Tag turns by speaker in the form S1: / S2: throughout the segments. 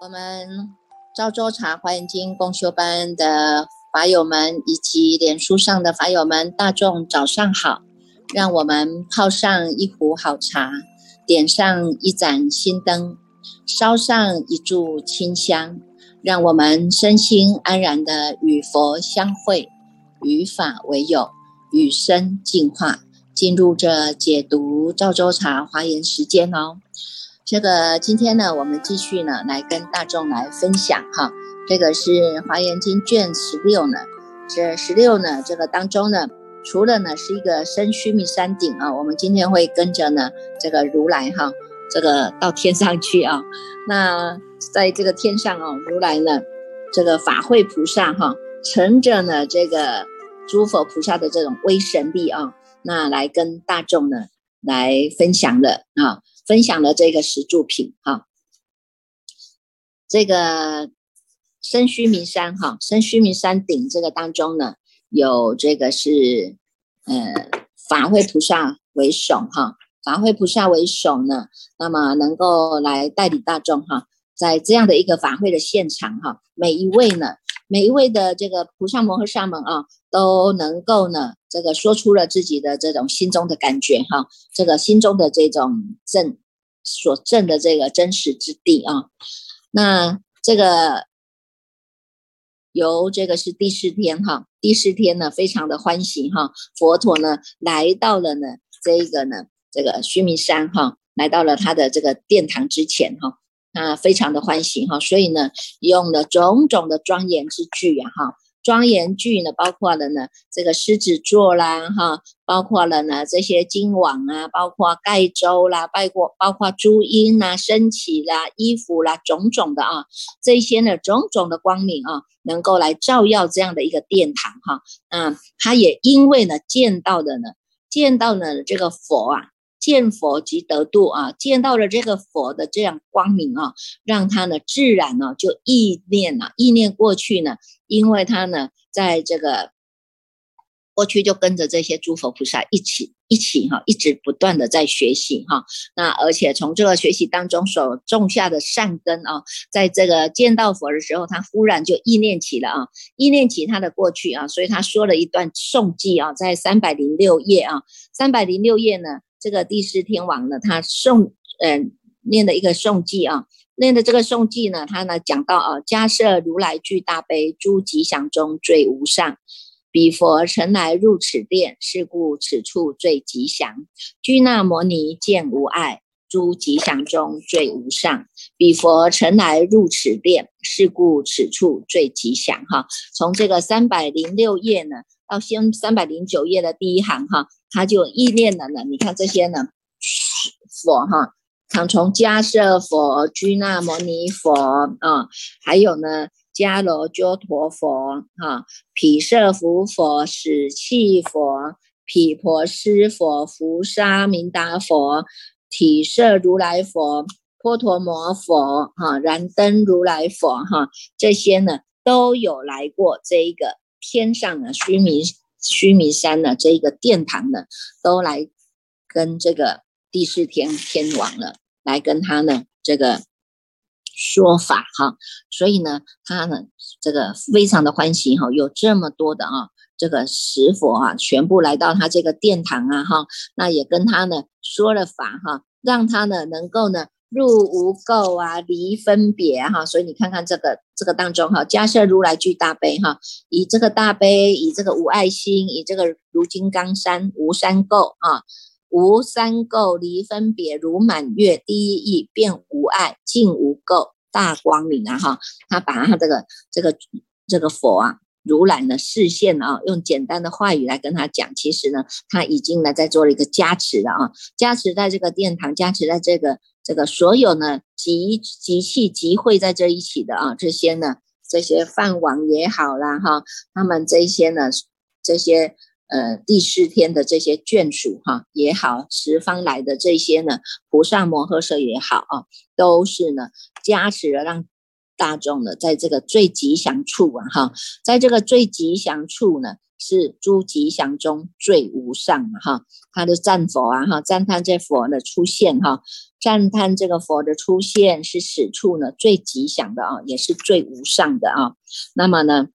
S1: 我们赵州茶华严经共修班的法友们，以及脸书上的法友们，大众早上好！让我们泡上一壶好茶，点上一盏心灯，烧上一炷清香，让我们身心安然的与佛相会，与法为友，与生进化，进入这解读赵州茶华严时间哦。这个今天呢，我们继续呢来跟大众来分享哈，这个是《华严经》卷十六呢，这十六呢这个当中呢，除了呢是一个身须弥山顶啊，我们今天会跟着呢这个如来哈，这个到天上去啊，那在这个天上哦，如来呢这个法会菩萨哈，乘着呢这个诸佛菩萨的这种威神力啊，那来跟大众呢来分享了啊。分享了这个石柱品哈，这个深须弥山哈，深须弥山顶这个当中呢，有这个是呃法会菩萨为首哈，法会菩萨为首呢，那么能够来带领大众哈，在这样的一个法会的现场哈，每一位呢。每一位的这个菩萨摩诃萨们啊，都能够呢，这个说出了自己的这种心中的感觉哈，这个心中的这种正所证的这个真实之地啊。那这个由这个是第四天哈，第四天呢，非常的欢喜哈，佛陀呢来到了呢这个呢这个须弥山哈，来到了他的这个殿堂之前哈。啊，非常的欢喜哈，所以呢，用了种种的庄严之具呀哈，庄严具呢，包括了呢这个狮子座啦哈，包括了呢这些金网啊，包括盖州啦，包括包括朱茵啦、升起啦、衣服啦，种种的啊，这些呢种种的光明啊，能够来照耀这样的一个殿堂哈，嗯，他也因为呢见到的呢，见到呢这个佛啊。见佛即得度啊！见到了这个佛的这样光明啊，让他呢自然呢就意念啊，意念过去呢，因为他呢在这个过去就跟着这些诸佛菩萨一起一起哈，一直不断的在学习哈。那而且从这个学习当中所种下的善根啊，在这个见到佛的时候，他忽然就意念起了啊，意念起他的过去啊，所以他说了一段颂记啊，在三百零六页啊，三百零六页呢。这个第四天王呢，他诵嗯念的一个诵记啊，念的这个诵记呢，他呢讲到啊，迦设如来具大悲，诸吉祥中最无上。彼佛曾来入此殿，是故此处最吉祥。居那摩尼见无碍，诸吉祥中最无上。彼佛曾来入此殿，是故此处最吉祥。哈，从这个三百零六页呢，到先三百零九页的第一行哈。他就意念了呢，你看这些呢，佛哈，常从迦舍佛、居那摩尼佛啊，还有呢，迦罗鸠陀佛哈，毗舍浮佛、舍弃佛、毗婆尸佛、伏沙明达佛、体舍如来佛、波陀摩佛哈、燃灯如来佛哈，这些呢都有来过这一个天上的须弥。须弥山的，这个殿堂呢，都来跟这个第四天天王了，来跟他呢这个说法哈，所以呢，他呢这个非常的欢喜哈，有这么多的啊，这个石佛啊，全部来到他这个殿堂啊哈，那也跟他呢说了法哈，让他呢能够呢。入无垢啊，离分别哈，所以你看看这个这个当中哈，加设如来具大悲哈，以这个大悲，以这个无爱心，以这个如金刚山无三垢啊，无三垢离分别如满月，第一义变无爱，尽无垢大光明啊哈，他把他这个这个这个佛啊。如来呢，视线啊，用简单的话语来跟他讲，其实呢，他已经呢在做了一个加持了啊，加持在这个殿堂，加持在这个这个所有呢集集气集会在这一起的啊，这些呢这些饭王也好啦哈，他们这些呢这些呃第四天的这些眷属哈也好，十方来的这些呢菩萨摩诃萨也好啊，都是呢加持了让。大众呢，在这个最吉祥处啊，哈，在这个最吉祥处呢，是诸吉祥中最无上的哈，他的赞佛啊，哈，赞叹这佛的出现哈，赞叹这个佛的出现是此处呢最吉祥的啊，也是最无上的啊。那么呢，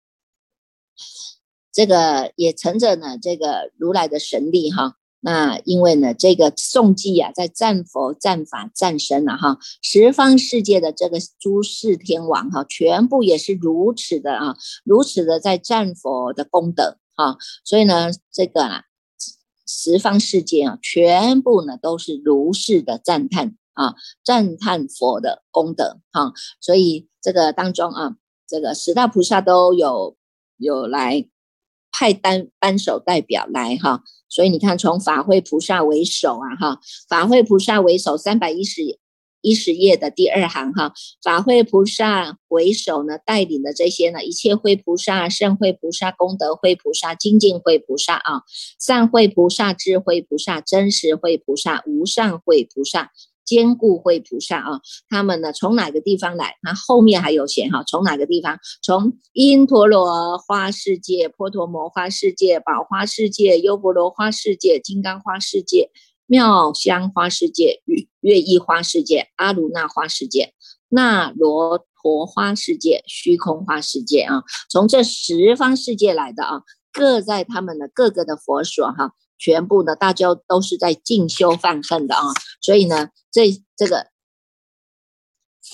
S1: 这个也乘着呢这个如来的神力哈。那因为呢，这个颂记啊，在赞佛、赞法、赞神了哈，十方世界的这个诸世天王哈，全部也是如此的啊，如此的在赞佛的功德哈，所以呢，这个啊，十方世界啊，全部呢都是如是的赞叹啊，赞叹佛的功德哈，所以这个当中啊，这个十大菩萨都有有来。派单单手代表来哈，所以你看，从法会菩萨为首啊哈，法会菩萨为首，三百一十一十页的第二行哈，法会菩萨为首呢，带领的这些呢，一切会菩萨、圣会菩萨、功德会菩萨、精进会菩萨啊，善会菩萨、智慧菩萨、真实会菩萨、无上会菩萨。坚固会菩萨啊，他们呢从哪个地方来？那后面还有写哈，从哪个地方？从因陀罗花世界、波陀摩花世界、宝花世界、优婆罗花世界、金刚花世界、妙香花世界、月月意花世界、阿鲁那花世界、那罗陀花世界、虚空花世界啊，从这十方世界来的啊，各在他们的各个的佛所哈。全部呢，大家都是在进修犯恨的啊，所以呢，这这个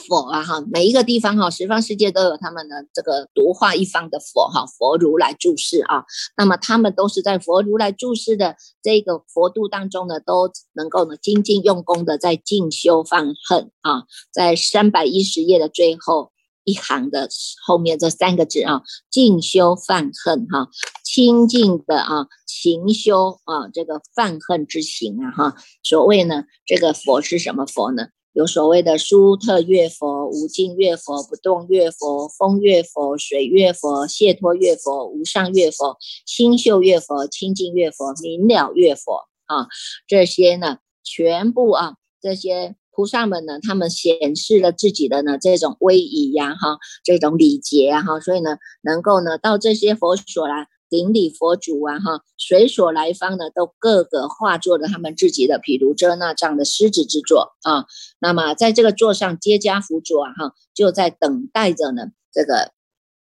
S1: 佛啊哈，每一个地方哈，十方世界都有他们的这个独化一方的佛哈，佛如来住世啊，那么他们都是在佛如来住世的这个佛度当中呢，都能够呢精进用功的在进修犯恨啊，在三百一十页的最后。一行的后面这三个字啊，静修犯恨哈，清净的啊，勤修啊，这个犯恨之行啊哈。所谓呢，这个佛是什么佛呢？有所谓的殊特月佛、无尽月佛、不动月佛、风月佛、水月佛、解脱月佛、无上月佛、清秀月佛、清净月佛、明了月佛啊，这些呢，全部啊，这些。菩萨们呢，他们显示了自己的呢这种威仪呀，哈，这种礼节啊，哈，所以呢，能够呢到这些佛所来顶礼佛祖啊，哈，随所来方呢，都各个化作了他们自己的毗卢遮那这样的狮子之座啊。那么在这个座上皆加辅佐啊，哈，就在等待着呢这个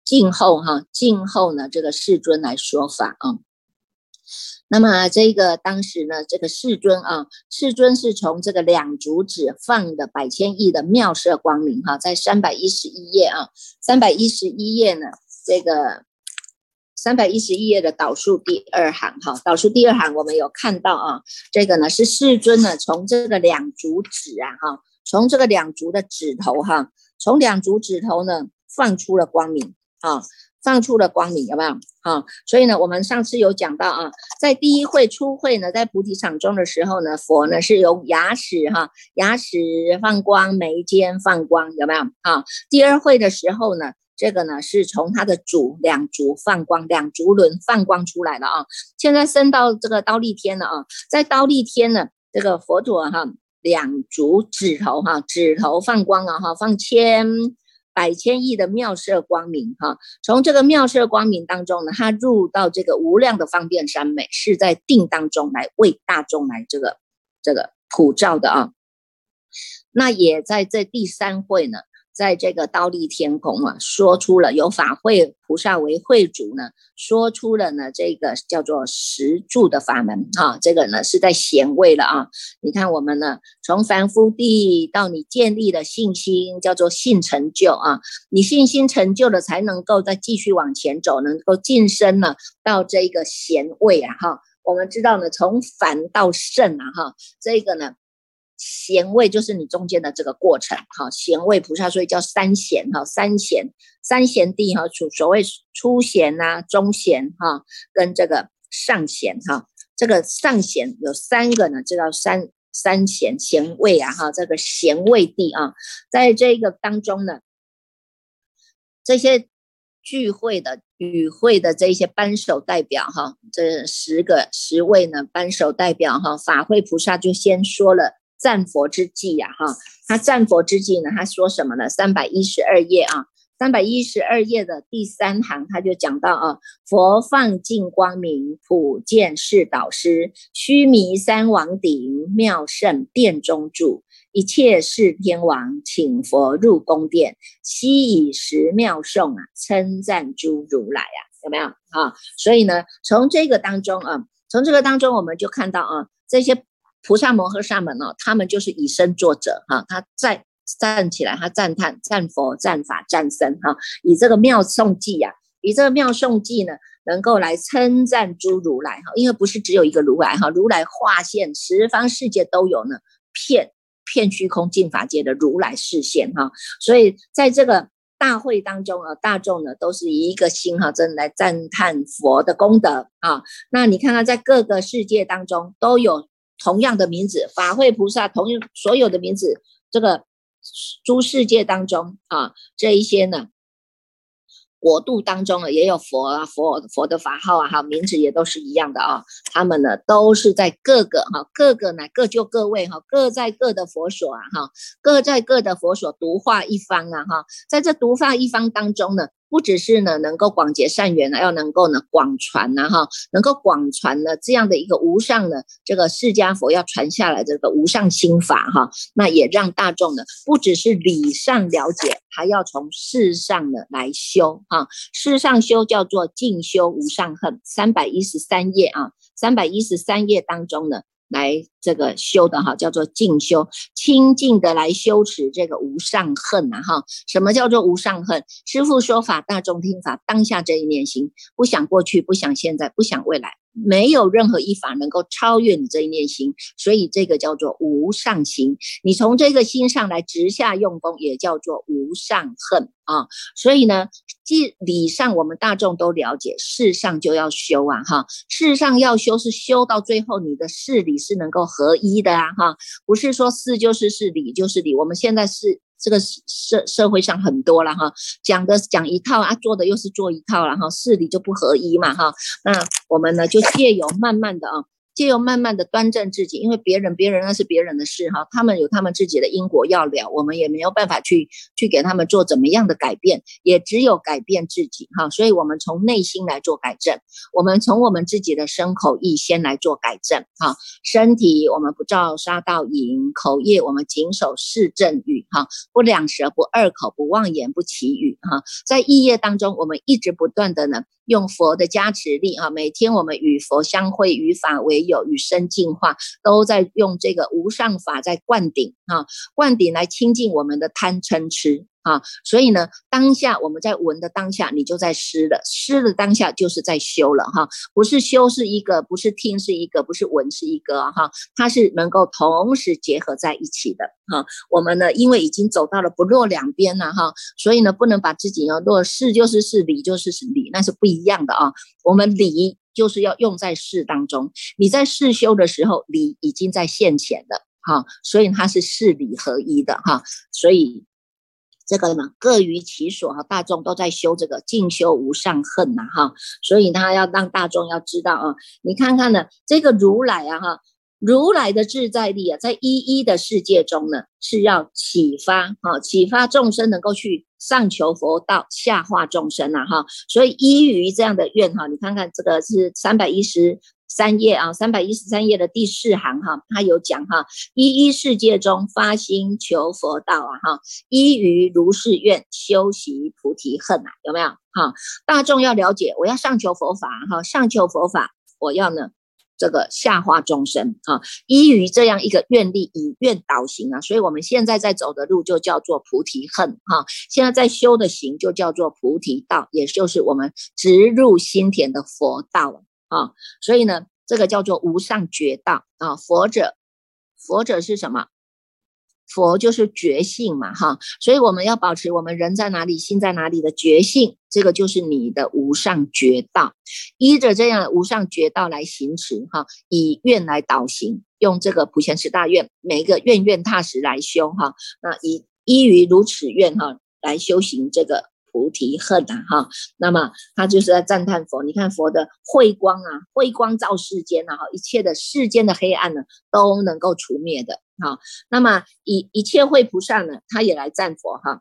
S1: 静候哈，静候呢这个世尊来说法啊。那么这个当时呢，这个世尊啊，世尊是从这个两足指放的百千亿的妙色光明哈，在三百一十一页啊，三百一十一页呢，这个三百一十一页的导数第二行哈，导数第二行我们有看到啊，这个呢是世尊呢从这个两足指啊哈，从这个两足的指头哈，从两足指头呢放出了光明啊。放出了光明，有没有？哈，所以呢，我们上次有讲到啊，在第一会初会呢，在菩提场中的时候呢，佛呢是由牙齿哈，牙齿放光，眉间放光，有没有？啊，第二会的时候呢，这个呢是从他的足两足放光，两足轮放光出来了啊。现在升到这个刀立天了啊，在刀立天呢，这个佛陀哈，两足指头哈，指头放光啊哈，放千。百千亿的妙色光明，哈，从这个妙色光明当中呢，它入到这个无量的方便三昧，是在定当中来为大众来这个这个普照的啊。那也在这第三会呢。在这个倒立天宫啊，说出了有法会菩萨为会主呢，说出了呢这个叫做十住的法门啊，这个呢是在显位了啊。你看我们呢，从凡夫地到你建立的信心，叫做信成就啊，你信心成就了，才能够再继续往前走，能够晋升呢到这个贤位啊哈。我们知道呢，从凡到圣啊哈，这个呢。贤位就是你中间的这个过程，哈，贤位菩萨所以叫三贤，哈，三贤三贤地，哈，所所谓初贤呐，中贤，哈，跟这个上贤，哈，这个上贤有三个呢，这叫三三贤贤位啊，哈，这个贤位地啊，在这个当中呢，这些聚会的与会的这些扳手代表，哈，这十个十位呢扳手代表，哈，法会菩萨就先说了。赞佛之际呀，哈，他赞佛之际呢，他说什么呢？三百一十二页啊，三百一十二页的第三行，他就讲到啊，佛放净光明，普见是导师，须弥山王顶，妙胜殿中住，一切是天王，请佛入宫殿，悉以十妙颂啊，称赞诸如来啊，有没有啊？所以呢，从这个当中啊，从这个当中，我们就看到啊，这些菩萨摩诃萨们呢，他们就是以身作则哈，他站。站起来，他赞叹、赞佛、赞法、赞僧，哈，以这个妙颂记呀，以这个妙颂记呢，能够来称赞诸如来，哈，因为不是只有一个如来，哈，如来化现十方世界都有呢，片片虚空净法界的如来视线，哈，所以在这个大会当中啊，大众呢都是以一个心哈，真来赞叹佛的功德啊。那你看看，在各个世界当中都有同样的名字，法会菩萨同所有的名字，这个。诸世界当中啊，这一些呢，国度当中呢，也有佛啊，佛佛的法号啊，哈，名字也都是一样的啊。他们呢，都是在各个哈，各个呢，各就各位哈，各在各的佛所啊，哈，各在各的佛所独化一方啊，哈，在这独化一方当中呢。不只是呢，能够广结善缘呢，要能够呢广传呢，哈，能够广传呢这样的一个无上的这个释迦佛要传下来这个无上心法哈，那也让大众呢不只是理上了解，还要从事上呢来修哈，事上修叫做静修无上恨，三百一十三页啊，三百一十三页当中呢。来这个修的哈，叫做静修，清净的来修持这个无上恨呐哈。什么叫做无上恨？师父说法，大众听法，当下这一念心，不想过去，不想现在，不想未来。没有任何一法能够超越你这一念心，所以这个叫做无上心。你从这个心上来直下用功，也叫做无上恨啊。所以呢，即理上我们大众都了解，事上就要修啊哈。事上要修是修到最后，你的事理是能够合一的啊哈，不是说事就是事，理就是理。我们现在是。这个社社会上很多了哈，讲的讲一套啊，做的又是做一套了哈，事理就不合一嘛哈。那我们呢，就借由慢慢的啊。借由慢慢的端正自己，因为别人别人那是别人的事哈，他们有他们自己的因果要了，我们也没有办法去去给他们做怎么样的改变，也只有改变自己哈，所以我们从内心来做改正，我们从我们自己的身口意先来做改正哈，身体我们不造杀盗淫，口业我们谨守四正语哈，不两舌不二口不妄言不绮语哈，在意业当中，我们一直不断的呢。用佛的加持力啊，每天我们与佛相会，与法为友，与生进化，都在用这个无上法在灌顶啊，灌顶来清净我们的贪嗔痴。啊，所以呢，当下我们在闻的当下，你就在施了，施的当下就是在修了哈，不是修是一个，不是听是一个，不是闻是一个哈，它是能够同时结合在一起的哈。我们呢，因为已经走到了不落两边了哈，所以呢，不能把自己要落事就是事，理就是理，那是不一样的啊。我们理就是要用在事当中，你在事修的时候，理已经在现前了哈，所以它是事理合一的哈，所以。这个呢，各于其所哈，大众都在修这个静修无上恨呐哈，所以他要让大众要知道啊，你看看呢，这个如来啊哈，如来的自在力啊，在一一的世界中呢，是要启发哈，启发众生能够去上求佛道，下化众生呐哈，所以依于这样的愿哈，你看看这个是三百一十。三页啊，三百一十三页的第四行哈，他有讲哈，一一世界中发心求佛道啊哈，依于如是愿修习菩提恨啊，有没有哈？大众要了解，我要上求佛法哈，上求佛法，我要呢这个下化众生啊，依于这样一个愿力，以愿导行啊，所以我们现在在走的路就叫做菩提恨哈，现在在修的行就叫做菩提道，也就是我们植入心田的佛道。啊，所以呢，这个叫做无上觉道啊。佛者，佛者是什么？佛就是觉性嘛，哈。所以我们要保持我们人在哪里，心在哪里的觉性，这个就是你的无上觉道。依着这样的无上觉道来行持，哈，以愿来导行，用这个普贤十大愿，每一个愿愿踏实来修，哈。那以依于如此愿，哈，来修行这个。菩提恨啊，哈，那么他就是在赞叹佛。你看佛的慧光啊，慧光照世间啊，哈，一切的世间的黑暗呢，都能够除灭的，哈。那么一一切慧菩萨呢，他也来赞佛，哈。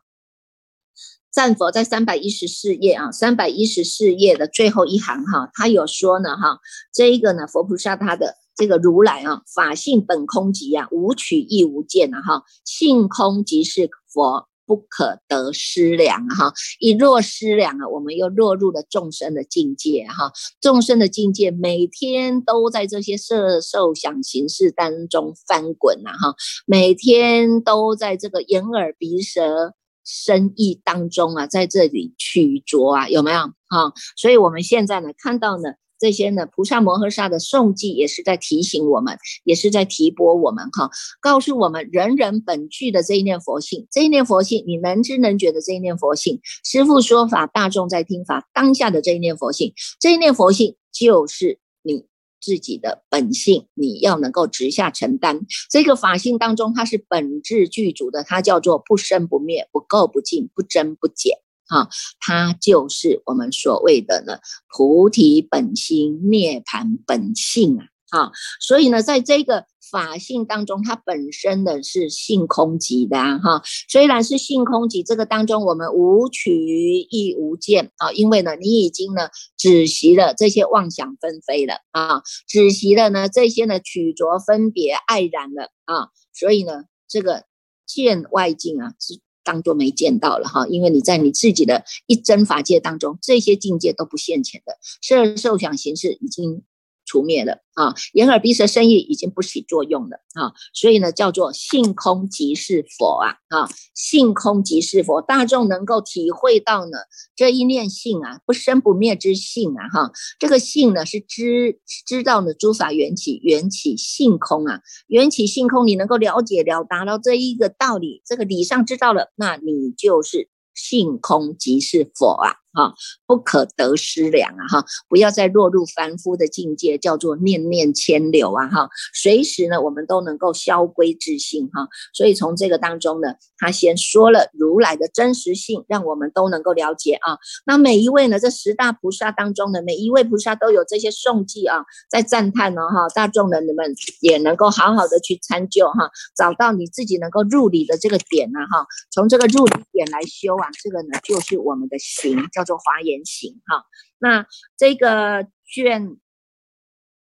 S1: 赞佛在三百一十四页啊，三百一十四页的最后一行哈，他有说呢哈，这一个呢佛菩萨他的这个如来啊，法性本空寂啊，无取亦无见啊哈，性空即是佛，不可得失量哈，一若失量啊，我们又落入了众生的境界哈，众生的境界每天都在这些色受想行识当中翻滚呐哈，每天都在这个眼耳鼻舌。生意当中啊，在这里取着啊，有没有哈？所以我们现在呢，看到呢这些呢，菩萨摩诃萨的颂记也是在提醒我们，也是在提拨我们哈，告诉我们人人本具的这一念佛性，这一念佛性，你能知能觉的这一念佛性，师父说法，大众在听法，当下的这一念佛性，这一念佛性就是你。自己的本性，你要能够直下承担。这个法性当中，它是本质具足的，它叫做不生不灭、不垢不净、不增不减。哈，它就是我们所谓的呢菩提本心、涅盘本性啊。啊，所以呢，在这个法性当中，它本身的是性空寂的啊哈。虽然是性空寂，这个当中我们无取亦无见啊，因为呢，你已经呢止息了这些妄想纷飞了啊，止息了呢这些呢取着分别爱染了啊，所以呢，这个见外境啊是当做没见到了哈，因为你在你自己的一真法界当中，这些境界都不现前的，色受想行识已经。除灭了啊，眼耳鼻舌身意已经不起作用了啊，所以呢叫做性空即是佛啊啊，性空即是佛，大众能够体会到呢这一念性啊，不生不灭之性啊哈，这个性呢是知知道呢诸法缘起，缘起性空啊，缘起性空，你能够了解了达到这一个道理，这个理上知道了，那你就是性空即是佛啊。哈，不可得失量啊！哈，不要再落入凡夫的境界，叫做念念牵流啊！哈，随时呢，我们都能够消归自性哈。所以从这个当中呢，他先说了如来的真实性，让我们都能够了解啊。那每一位呢，这十大菩萨当中的每一位菩萨都有这些颂记啊，在赞叹呢哈。大众的你们也能够好好的去参究哈，找到你自己能够入理的这个点呢哈。从这个入理点来修啊，这个呢就是我们的行叫。做华严行哈，那这个卷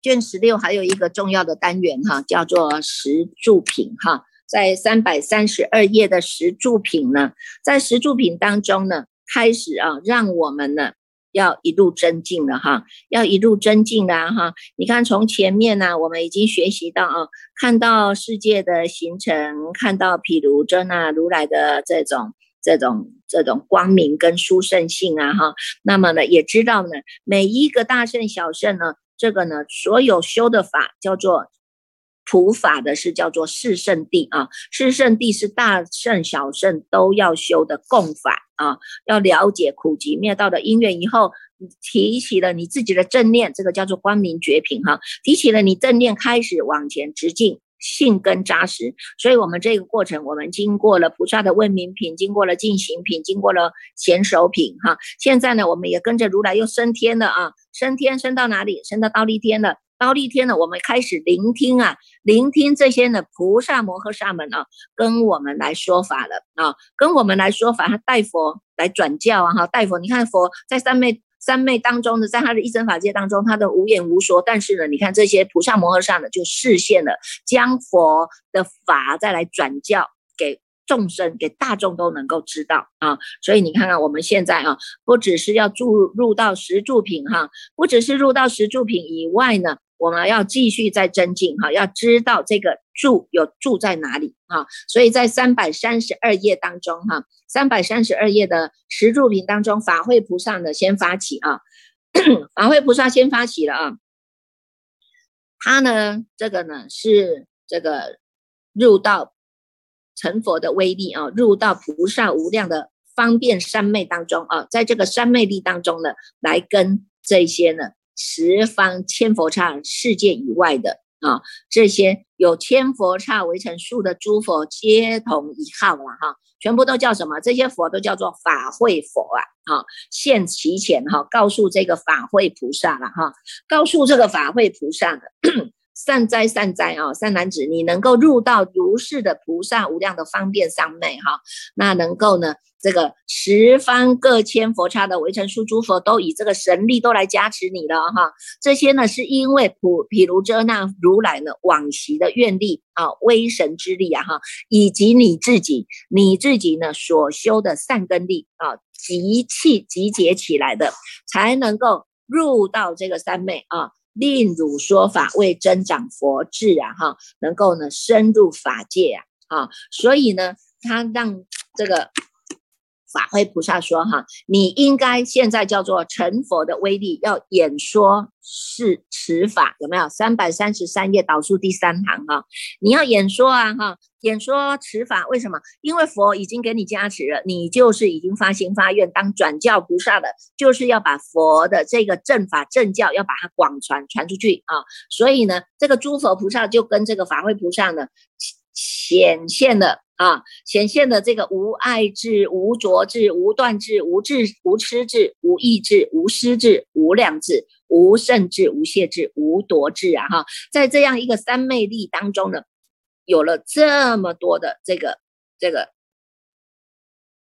S1: 卷十六还有一个重要的单元哈，叫做十住品哈，在三百三十二页的十住品呢，在十住品当中呢，开始啊，让我们呢要一路增进了哈，要一路增进的哈。你看从前面呢，我们已经学习到啊，看到世界的形成，看到譬如这那如来的这种。这种这种光明跟殊胜性啊，哈，那么呢，也知道呢，每一个大圣小圣呢，这个呢，所有修的法叫做普法的，是叫做四圣地啊，四圣地是大圣小圣都要修的共法啊，要了解苦集灭道的因缘以后，提起了你自己的正念，这个叫做光明绝品哈，提起了你正念，开始往前直进。性根扎实，所以我们这个过程，我们经过了菩萨的问名品，经过了进行品，经过了贤手品，哈。现在呢，我们也跟着如来又升天了啊，升天升到哪里？升到刀立天了。刀立天呢，我们开始聆听啊，聆听这些呢菩萨摩诃萨们啊，跟我们来说法了啊，跟我们来说法，他带佛来转教啊，哈，带佛。你看佛在上面。三昧当中呢，在他的一真法界当中，他的无眼无说。但是呢，你看这些菩萨摩诃萨呢，就示现了将佛的法再来转教给众生，给大众都能够知道啊。所以你看看我们现在啊，不只是要注入到十住品哈，不只是入到十住品以外呢。我们要继续再增进哈，要知道这个住有住在哪里哈，所以在三百三十二页当中哈，三百三十二页的十住品当中，法会菩萨呢先发起啊，法会菩萨先发起了啊，他呢这个呢是这个入到成佛的威力啊，入到菩萨无量的方便三昧当中啊，在这个三昧力当中呢，来跟这些呢。十方千佛刹世界以外的啊，这些有千佛刹围成数的诸佛，皆同一号了哈，全部都叫什么？这些佛都叫做法会佛啊，哈，现其前哈，告诉这个法会菩萨了哈，告诉这个法会菩萨的，善哉善哉啊，善男子，你能够入到如是的菩萨无量的方便三昧哈，那能够呢，这个十方各千佛刹的围城数诸佛都以这个神力都来加持你了哈，这些呢是因为普毗卢遮那如来呢往昔的愿力啊，威神之力啊哈，以及你自己你自己呢所修的善根力啊，集气集结起来的，才能够。入到这个三昧啊，令汝说法为增长佛智啊，哈，能够呢深入法界啊，啊，所以呢，他让这个。法会菩萨说：“哈，你应该现在叫做成佛的威力，要演说是持法，有没有？三百三十三页导数第三行哈，你要演说啊哈，演说持法，为什么？因为佛已经给你加持了，你就是已经发心发愿当转教菩萨的，就是要把佛的这个正法正教要把它广传传出去啊。所以呢，这个诸佛菩萨就跟这个法会菩萨呢显现了。”啊，显现的这个无爱智、无着智、无断智、无智、无痴智、无意智、无失智、无量智、无甚智、无懈智、无夺智啊！哈，在这样一个三昧力当中呢，有了这么多的这个这个。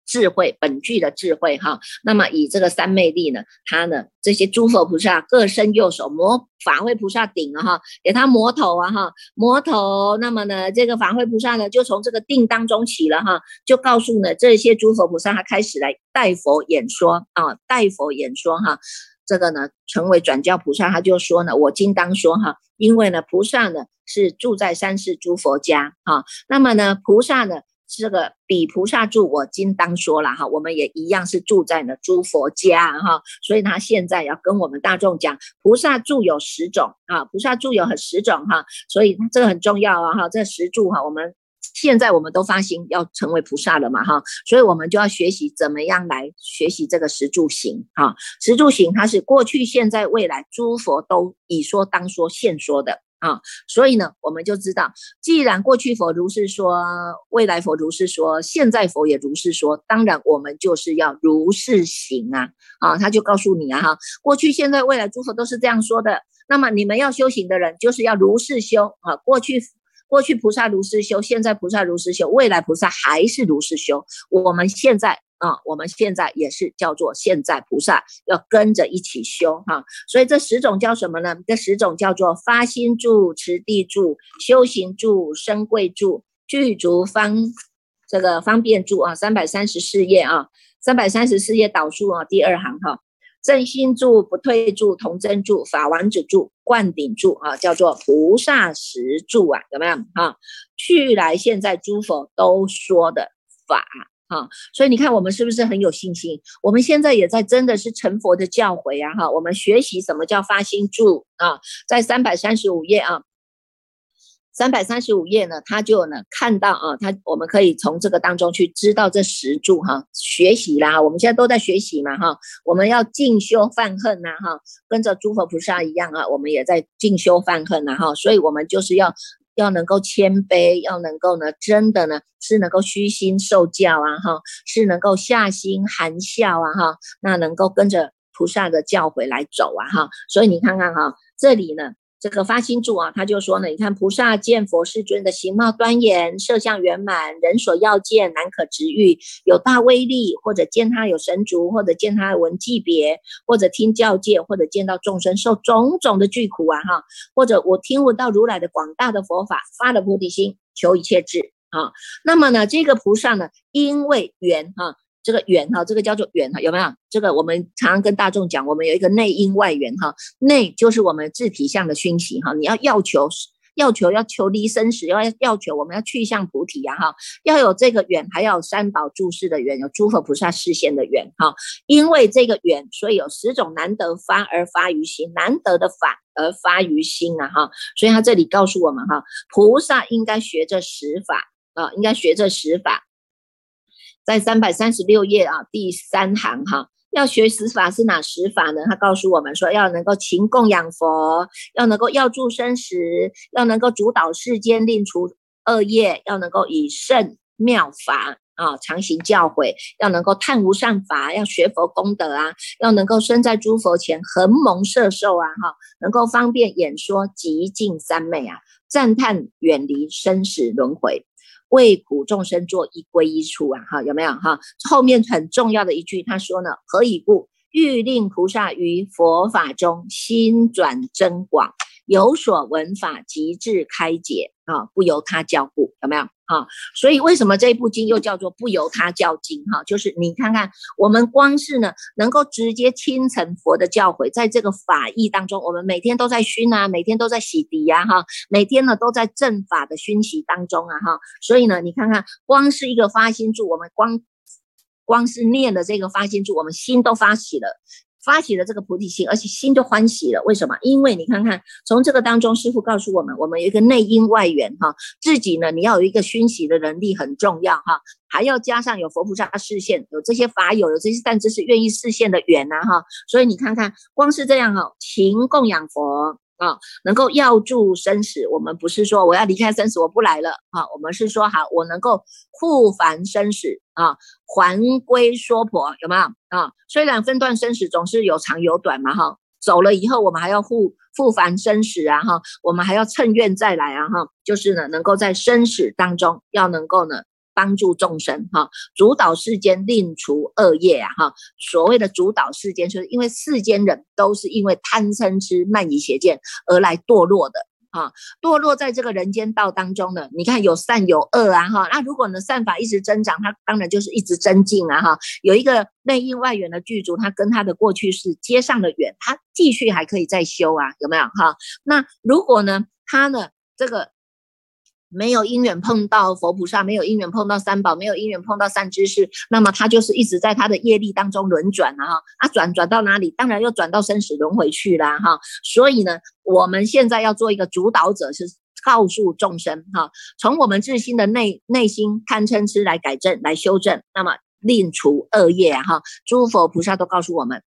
S1: 智慧本具的智慧哈，那么以这个三昧力呢，他呢这些诸佛菩萨各伸右手摩法会菩萨顶了哈，给他摩头啊哈，摩头，那么呢这个法会菩萨呢就从这个定当中起了哈，就告诉呢这些诸佛菩萨他开始来代佛演说啊，代佛演说哈，这个呢成为转教菩萨，他就说呢我今当说哈，因为呢菩萨呢是住在三世诸佛家哈，那么呢菩萨呢。这个比菩萨住，我今当说了哈，我们也一样是住在呢诸佛家哈，所以他现在要跟我们大众讲，菩萨住有十种啊，菩萨住有很十种哈，所以这个很重要啊哈，这十住哈，我们现在我们都发心要成为菩萨了嘛哈，所以我们就要学习怎么样来学习这个十住行哈，十住行它是过去、现在、未来诸佛都已说、当说、现说的。啊，所以呢，我们就知道，既然过去佛如是说，未来佛如是说，现在佛也如是说，当然我们就是要如是行啊！啊，他就告诉你啊，哈，过去、现在、未来诸佛都是这样说的，那么你们要修行的人，就是要如是修啊。过去过去菩萨如是修，现在菩萨如是修，未来菩萨还是如是修，我们现在。啊，我们现在也是叫做现在菩萨，要跟着一起修哈。所以这十种叫什么呢？这十种叫做发心住、持地住、修行住、生贵住、具足方这个方便住啊。三百三十四页啊，三百三十四页导数啊，第二行哈，正心住、不退住、同真住、法王子住、灌顶住啊，叫做菩萨十住啊，怎么样啊？去来现在诸佛都说的法。啊，所以你看我们是不是很有信心？我们现在也在真的是成佛的教诲啊！哈，我们学习什么叫发心住啊？在三百三十五页啊，三百三十五页呢，他就呢看到啊，他我们可以从这个当中去知道这十住哈，学习啦！我们现在都在学习嘛哈，我们要进修犯恨呐哈，跟着诸佛菩萨一样啊，我们也在进修犯恨呐哈，所以我们就是要。要能够谦卑，要能够呢，真的呢，是能够虚心受教啊，哈，是能够下心含笑啊，哈，那能够跟着菩萨的教诲来走啊，哈，所以你看看哈，这里呢。这个发心主啊，他就说呢，你看菩萨见佛世尊的形貌端严，色相圆满，人所要见，难可直喻，有大威力，或者见他有神足，或者见他闻记别，或者听教戒，或者见到众生受种种的巨苦啊哈，或者我听闻到如来的广大的佛法，发了菩提心，求一切智啊。那么呢，这个菩萨呢，因为缘哈。这个缘哈，这个叫做缘哈，有没有？这个我们常常跟大众讲，我们有一个内因外缘哈，内就是我们自体相的熏习哈，你要要求要求要求离生死，要要求我们要去向菩提呀哈，要有这个缘，还要有三宝注释的缘，有诸佛菩萨示现的缘哈，因为这个缘，所以有十种难得发而发于心，难得的法而发于心啊哈，所以他这里告诉我们哈，菩萨应该学这十法啊，应该学这十法。在三百三十六页啊，第三行哈，要学十法是哪十法呢？他告诉我们说，要能够勤供养佛，要能够要助生时，要能够主导世间，令除恶业，要能够以圣妙法啊，常行教诲，要能够探无上法，要学佛功德啊，要能够身在诸佛前恒蒙摄受啊，哈，能够方便演说极尽三昧啊，赞叹远离生死轮回，为苦众生做一归一处啊，哈，有没有哈？后面很重要的一句，他说呢，何以故？欲令菩萨于佛法中心转增广。有所闻法，极致开解啊！不由他教故，有没有啊？所以为什么这一部经又叫做不由他教经？哈，就是你看看，我们光是呢，能够直接亲承佛的教诲，在这个法义当中，我们每天都在熏啊，每天都在洗涤呀，哈，每天呢都在正法的熏习当中啊，哈。所以呢，你看看，光是一个发心助，我们光光是念的这个发心助，我们心都发起了。发起了这个菩提心，而且心就欢喜了。为什么？因为你看看，从这个当中，师傅告诉我们，我们有一个内因外缘哈，自己呢，你要有一个熏习的能力很重要哈，还要加上有佛菩萨的视线，有这些法友，有这些善知识愿意视线的缘呐哈。所以你看看，光是这样哈，勤供养佛。啊，能够要住生死，我们不是说我要离开生死，我不来了啊，我们是说好，我能够护凡生死啊，还归娑婆，有没有啊？虽然分段生死总是有长有短嘛，哈，走了以后我们还要护护凡生死啊，哈，我们还要趁愿再来啊，哈，就是呢，能够在生死当中要能够呢。帮助众生哈，主导世间，令除恶业啊哈。所谓的主导世间，就是因为世间人都是因为贪嗔痴慢疑邪见而来堕落的啊。堕落在这个人间道当中呢，你看有善有恶啊哈。那如果呢善法一直增长，它当然就是一直增进啊哈。有一个内应外缘的具足，他跟他的过去是接上了缘，他继续还可以再修啊，有没有哈？那如果呢，他呢这个。没有因缘碰到佛菩萨，没有因缘碰到三宝，没有因缘碰到善知识，那么他就是一直在他的业力当中轮转了哈。啊，转转到哪里？当然又转到生死轮回去了哈。所以呢，我们现在要做一个主导者，是告诉众生哈，从我们自心的内内心贪嗔痴来改正、来修正，那么令除恶业哈。诸佛菩萨都告诉我们：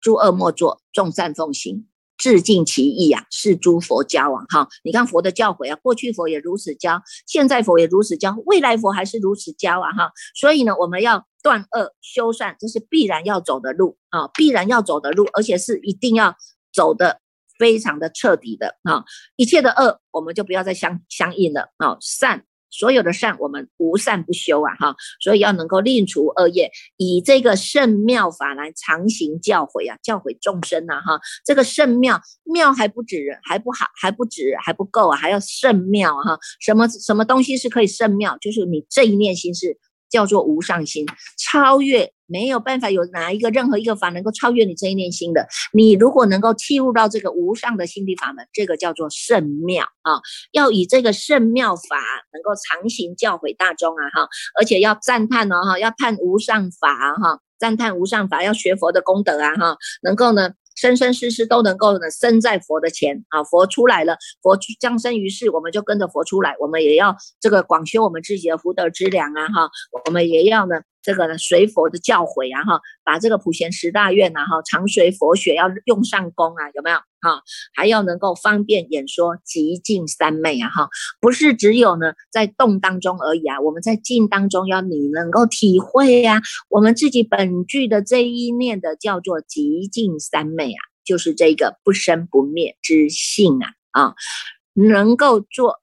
S1: 诸恶莫作，众善奉行。致敬其意啊，是诸佛教啊！哈，你看佛的教诲啊，过去佛也如此教，现在佛也如此教，未来佛还是如此教啊！哈，所以呢，我们要断恶修善，这是必然要走的路啊，必然要走的路，而且是一定要走的非常的彻底的啊！一切的恶，我们就不要再相相应了啊，善。所有的善，我们无善不修啊，哈，所以要能够令除恶业，以这个圣妙法来常行教诲啊，教诲众生呐，哈，这个圣妙妙还不止，还不好，还不止，还不够啊，还要圣妙哈，什么什么东西是可以圣妙？就是你这一念心是。叫做无上心，超越没有办法有哪一个任何一个法能够超越你这一念心的。你如果能够契入到这个无上的心地法门，这个叫做圣妙啊！要以这个圣妙法能够常行教诲大众啊哈，而且要赞叹哦哈，要叹无上法哈，赞叹无上法，要学佛的功德啊哈，能够呢。生生世世都能够呢，生在佛的前啊，佛出来了，佛降生于世，我们就跟着佛出来，我们也要这个广修我们自己的福德之粮啊，哈，我们也要呢。这个呢，随佛的教诲啊，哈，把这个普贤十大愿呐，哈，常随佛学，要用上功啊，有没有？哈，还要能够方便演说极尽三昧啊，哈，不是只有呢在动当中而已啊，我们在静当中要你能够体会呀，我们自己本具的这一念的叫做极尽三昧啊，就是这个不生不灭之性啊，啊，能够做，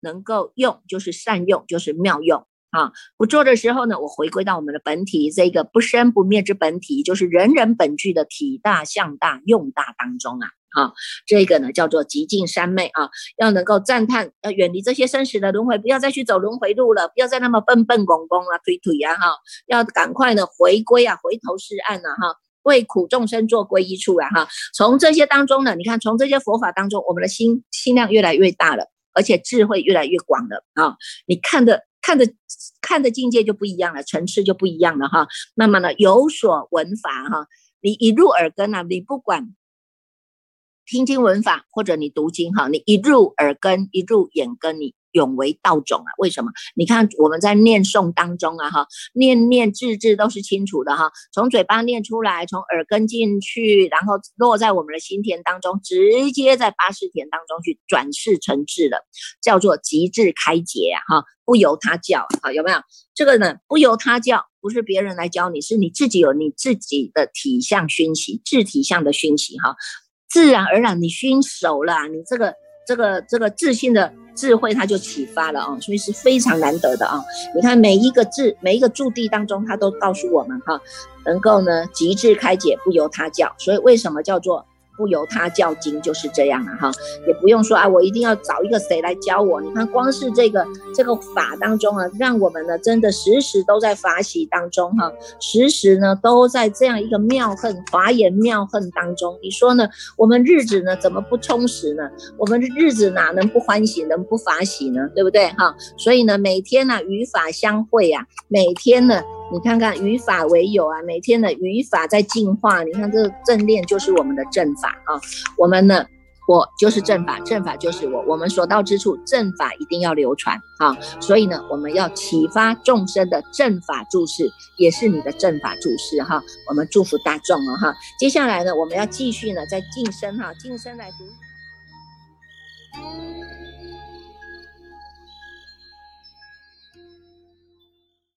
S1: 能够用，就是善用，就是妙用。啊，不做的时候呢，我回归到我们的本体，这个不生不灭之本体，就是人人本具的体大、相大、用大当中啊，啊，这个呢叫做极尽三昧啊，要能够赞叹，要远离这些生死的轮回，不要再去走轮回路了，不要再那么笨笨拱拱啊、推推啊，哈，要赶快呢回归啊，回头是岸啊，哈，为苦众生做皈依处啊，哈，从这些当中呢，你看从这些佛法当中，我们的心心量越来越大了，而且智慧越来越广了啊，你看的。看的看的境界就不一样了，层次就不一样了哈。那么呢，有所闻法哈，你一入耳根啊，你不管听经闻法或者你读经哈，你一入耳根，一入眼根，你永为道种啊！为什么？你看我们在念诵当中啊，哈，念念字字都是清楚的哈，从嘴巴念出来，从耳根进去，然后落在我们的心田当中，直接在八识田当中去转世成智了，叫做极致开解啊，哈，不由他教啊，有没有？这个呢，不由他教，不是别人来教你，是你自己有你自己的体相熏习，自体相的熏习哈，自然而然你熏熟了，你这个。这个这个自信的智慧，它就启发了啊，所以是非常难得的啊。你看每一个字，每一个注地当中，它都告诉我们哈，能够呢极致开解，不由他教。所以为什么叫做？不由他教经就是这样了哈，也不用说啊，我一定要找一个谁来教我。你看，光是这个这个法当中啊，让我们呢真的时时都在法喜当中哈，时时呢都在这样一个妙恨华严妙恨当中。你说呢？我们日子呢怎么不充实呢？我们的日子哪能不欢喜，能不法喜呢？对不对哈？所以呢，每天呢与法相会啊，每天呢。你看看语法为友啊，每天的语法在进化。你看这个正念就是我们的正法啊，我们呢，我就是正法，正法就是我。我们所到之处，正法一定要流传啊。所以呢，我们要启发众生的正法注释，也是你的正法注释哈。我们祝福大众了哈。接下来呢，我们要继续呢，在晋升哈，晋升来读。